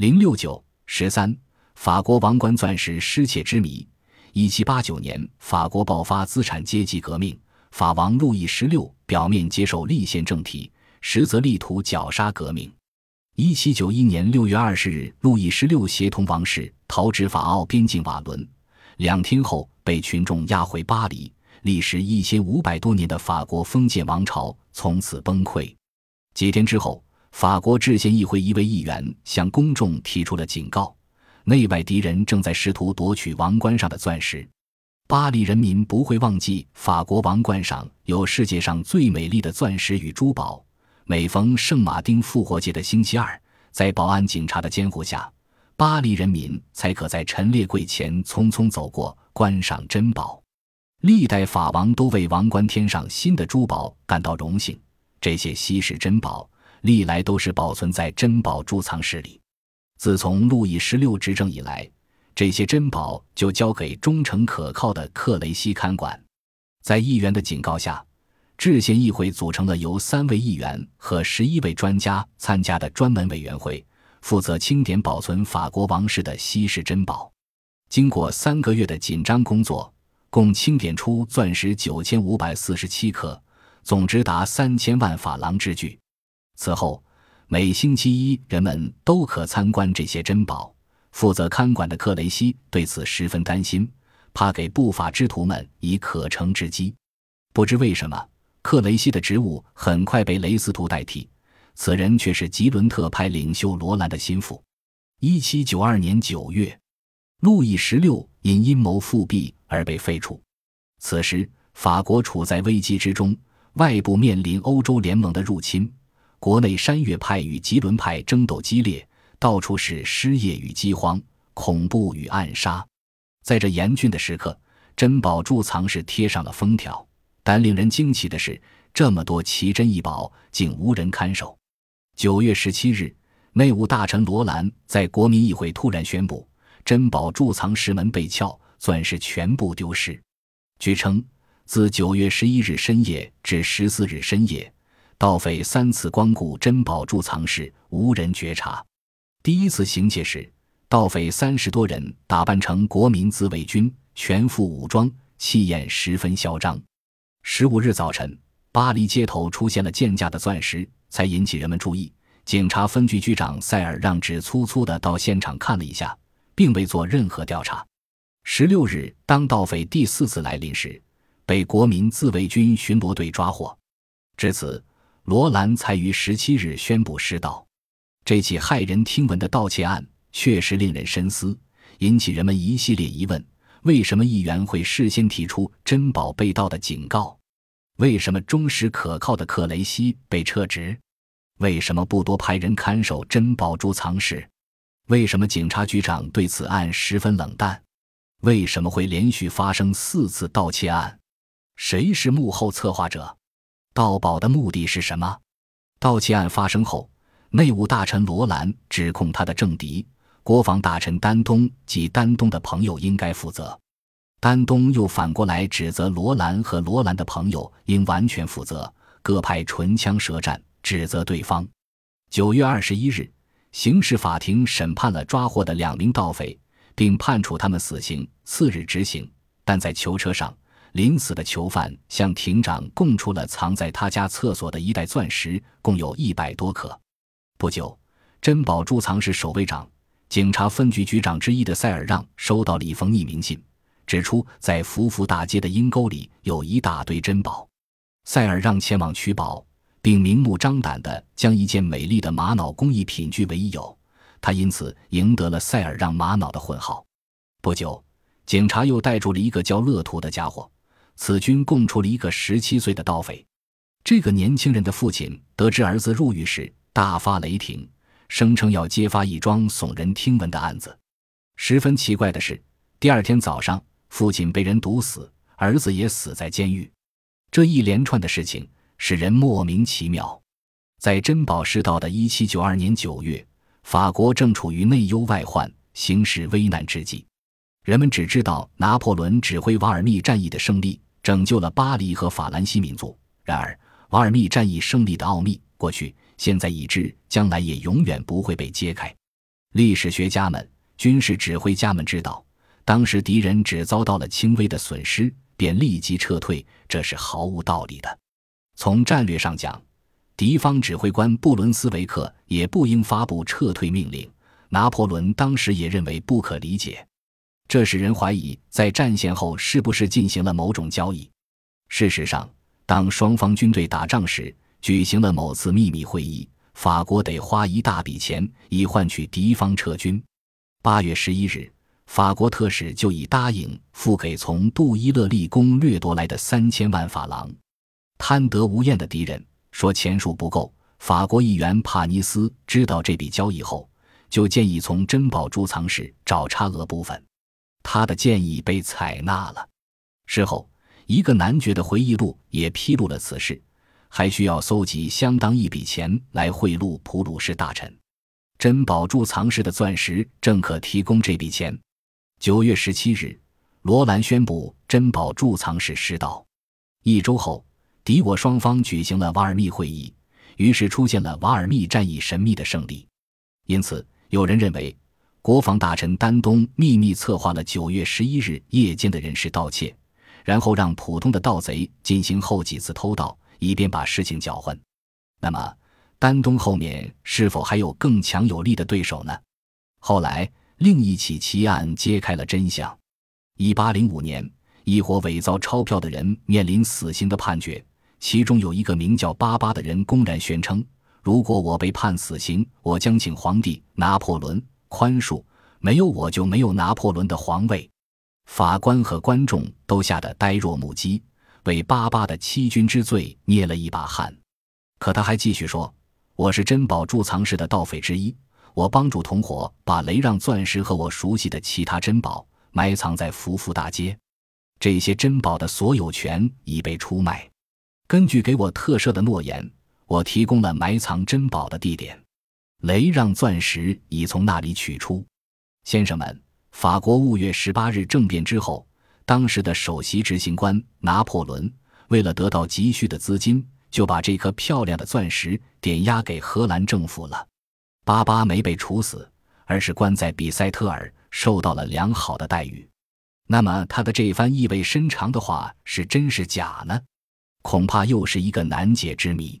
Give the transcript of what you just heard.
零六九十三，法国王冠钻石失窃之谜。一七八九年，法国爆发资产阶级革命，法王路易十六表面接受立宪政体，实则力图绞杀革命。一七九一年六月二十日，路易十六协同王室逃至法奥边境瓦伦，两天后被群众押回巴黎。历时一千五百多年的法国封建王朝从此崩溃。几天之后。法国制宪议会一位议员向公众提出了警告：内外敌人正在试图夺取王冠上的钻石。巴黎人民不会忘记法国王冠上有世界上最美丽的钻石与珠宝。每逢圣马丁复活节的星期二，在保安警察的监护下，巴黎人民才可在陈列柜前匆匆走过，观赏珍宝。历代法王都为王冠添上新的珠宝感到荣幸。这些稀世珍宝。历来都是保存在珍宝贮藏室里。自从路易十六执政以来，这些珍宝就交给忠诚可靠的克雷西看管。在议员的警告下，制宪议会组成了由三位议员和十一位专家参加的专门委员会，负责清点保存法国王室的稀世珍宝。经过三个月的紧张工作，共清点出钻石九千五百四十七克，总值达三千万法郎之巨。此后，每星期一人们都可参观这些珍宝。负责看管的克雷西对此十分担心，怕给不法之徒们以可乘之机。不知为什么，克雷西的职务很快被雷斯图代替，此人却是吉伦特派领袖罗兰的心腹。一七九二年九月，路易十六因阴谋复辟而被废除。此时，法国处在危机之中，外部面临欧洲联盟的入侵。国内山岳派与吉伦派争斗激烈，到处是失业与饥荒、恐怖与暗杀。在这严峻的时刻，珍宝贮藏室贴上了封条。但令人惊奇的是，这么多奇珍异宝竟无人看守。九月十七日，内务大臣罗兰在国民议会突然宣布，珍宝贮藏室门被撬，钻石全部丢失。据称，自九月十一日深夜至十四日深夜。盗匪三次光顾珍宝贮藏室，无人觉察。第一次行窃时，盗匪三十多人打扮成国民自卫军，全副武装，气焰十分嚣张。十五日早晨，巴黎街头出现了贱价的钻石，才引起人们注意。警察分局局长塞尔让只粗粗的到现场看了一下，并未做任何调查。十六日，当盗匪第四次来临时，被国民自卫军巡逻队抓获。至此。罗兰才于十七日宣布失盗。这起骇人听闻的盗窃案确实令人深思，引起人们一系列疑问：为什么议员会事先提出珍宝被盗的警告？为什么忠实可靠的克雷西被撤职？为什么不多派人看守珍宝贮藏室？为什么警察局长对此案十分冷淡？为什么会连续发生四次盗窃案？谁是幕后策划者？盗宝的目的是什么？盗窃案发生后，内务大臣罗兰指控他的政敌国防大臣丹东及丹东的朋友应该负责。丹东又反过来指责罗兰和罗兰的朋友应完全负责，各派唇枪舌战，指责对方。九月二十一日，刑事法庭审判了抓获的两名盗匪，并判处他们死刑。次日执行，但在囚车上。临死的囚犯向庭长供出了藏在他家厕所的一袋钻石，共有一百多克。不久，珍宝贮藏室守卫长、警察分局局长之一的塞尔让收到了一封匿名信，指出在福福大街的阴沟里有一大堆珍宝。塞尔让前往取宝，并明目张胆地将一件美丽的玛瑙工艺品据为己有，他因此赢得了塞尔让玛瑙的混号。不久，警察又逮住了一个叫勒图的家伙。此军供出了一个十七岁的盗匪。这个年轻人的父亲得知儿子入狱时，大发雷霆，声称要揭发一桩耸人听闻的案子。十分奇怪的是，第二天早上，父亲被人毒死，儿子也死在监狱。这一连串的事情使人莫名其妙。在珍宝失盗的一七九二年九月，法国正处于内忧外患、形势危难之际。人们只知道拿破仑指挥瓦尔密战役的胜利。拯救了巴黎和法兰西民族。然而，瓦尔密战役胜利的奥秘，过去、现在已知将来也永远不会被揭开。历史学家们、军事指挥家们知道，当时敌人只遭到了轻微的损失，便立即撤退，这是毫无道理的。从战略上讲，敌方指挥官布伦斯维克也不应发布撤退命令。拿破仑当时也认为不可理解，这使人怀疑在战线后是不是进行了某种交易。事实上，当双方军队打仗时，举行了某次秘密会议，法国得花一大笔钱以换取敌方撤军。八月十一日，法国特使就已答应付给从杜伊勒立功掠夺来的三千万法郎。贪得无厌的敌人说钱数不够。法国议员帕尼斯知道这笔交易后。就建议从珍宝贮藏室找差额部分，他的建议被采纳了。事后，一个男爵的回忆录也披露了此事，还需要搜集相当一笔钱来贿赂普鲁士大臣。珍宝贮藏室的钻石正可提供这笔钱。九月十七日，罗兰宣布珍宝贮藏室失盗。一周后，敌我双方举行了瓦尔密会议，于是出现了瓦尔密战役神秘的胜利。因此。有人认为，国防大臣丹东秘密策划了九月十一日夜间的人事盗窃，然后让普通的盗贼进行后几次偷盗，以便把事情搅混。那么，丹东后面是否还有更强有力的对手呢？后来，另一起奇案揭开了真相。一八零五年，一伙伪造钞票的人面临死刑的判决，其中有一个名叫巴巴的人公然宣称。如果我被判死刑，我将请皇帝拿破仑宽恕。没有我就没有拿破仑的皇位。法官和观众都吓得呆若木鸡，为巴巴的欺君之罪捏了一把汗。可他还继续说：“我是珍宝贮藏室的盗匪之一，我帮助同伙把雷让钻石和我熟悉的其他珍宝埋藏在福福大街。这些珍宝的所有权已被出卖。根据给我特赦的诺言。”我提供了埋藏珍宝的地点，雷让钻石已从那里取出。先生们，法国五月十八日政变之后，当时的首席执行官拿破仑为了得到急需的资金，就把这颗漂亮的钻石点押给荷兰政府了。巴巴没被处死，而是关在比塞特尔，受到了良好的待遇。那么，他的这番意味深长的话是真是假呢？恐怕又是一个难解之谜。